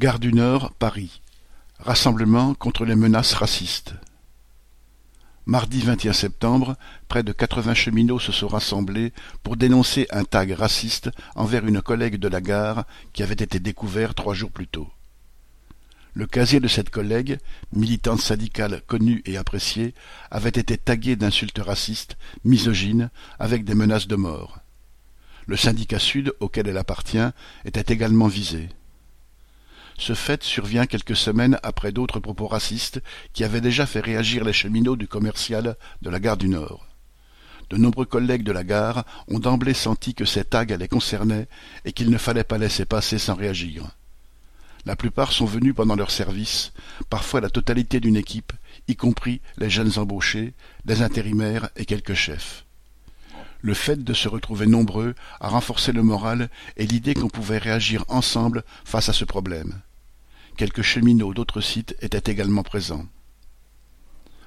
Gare du Nord, Paris. Rassemblement contre les menaces racistes. Mardi 21 septembre, près de 80 cheminots se sont rassemblés pour dénoncer un tag raciste envers une collègue de la gare qui avait été découvert trois jours plus tôt. Le casier de cette collègue, militante syndicale connue et appréciée, avait été tagué d'insultes racistes, misogynes, avec des menaces de mort. Le syndicat Sud, auquel elle appartient, était également visé. Ce fait survient quelques semaines après d'autres propos racistes qui avaient déjà fait réagir les cheminots du commercial de la gare du Nord. De nombreux collègues de la gare ont d'emblée senti que ces tags les concernaient et qu'il ne fallait pas laisser passer sans réagir. La plupart sont venus pendant leur service, parfois la totalité d'une équipe, y compris les jeunes embauchés, des intérimaires et quelques chefs. Le fait de se retrouver nombreux a renforcé le moral et l'idée qu'on pouvait réagir ensemble face à ce problème. Quelques cheminots d'autres sites étaient également présents.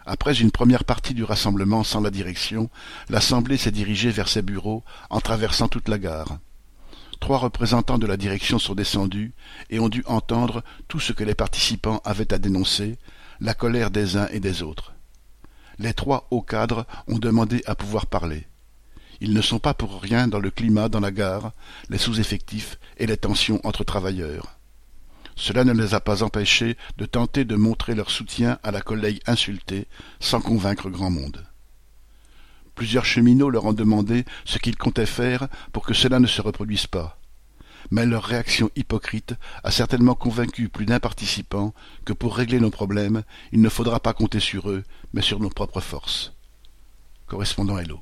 Après une première partie du rassemblement sans la direction, l'Assemblée s'est dirigée vers ses bureaux en traversant toute la gare. Trois représentants de la direction sont descendus et ont dû entendre tout ce que les participants avaient à dénoncer, la colère des uns et des autres. Les trois hauts cadres ont demandé à pouvoir parler. Ils ne sont pas pour rien dans le climat dans la gare, les sous-effectifs et les tensions entre travailleurs. Cela ne les a pas empêchés de tenter de montrer leur soutien à la collègue insultée, sans convaincre grand monde. Plusieurs cheminots leur ont demandé ce qu'ils comptaient faire pour que cela ne se reproduise pas. Mais leur réaction hypocrite a certainement convaincu plus d'un participant que pour régler nos problèmes, il ne faudra pas compter sur eux, mais sur nos propres forces. Correspondant Hello.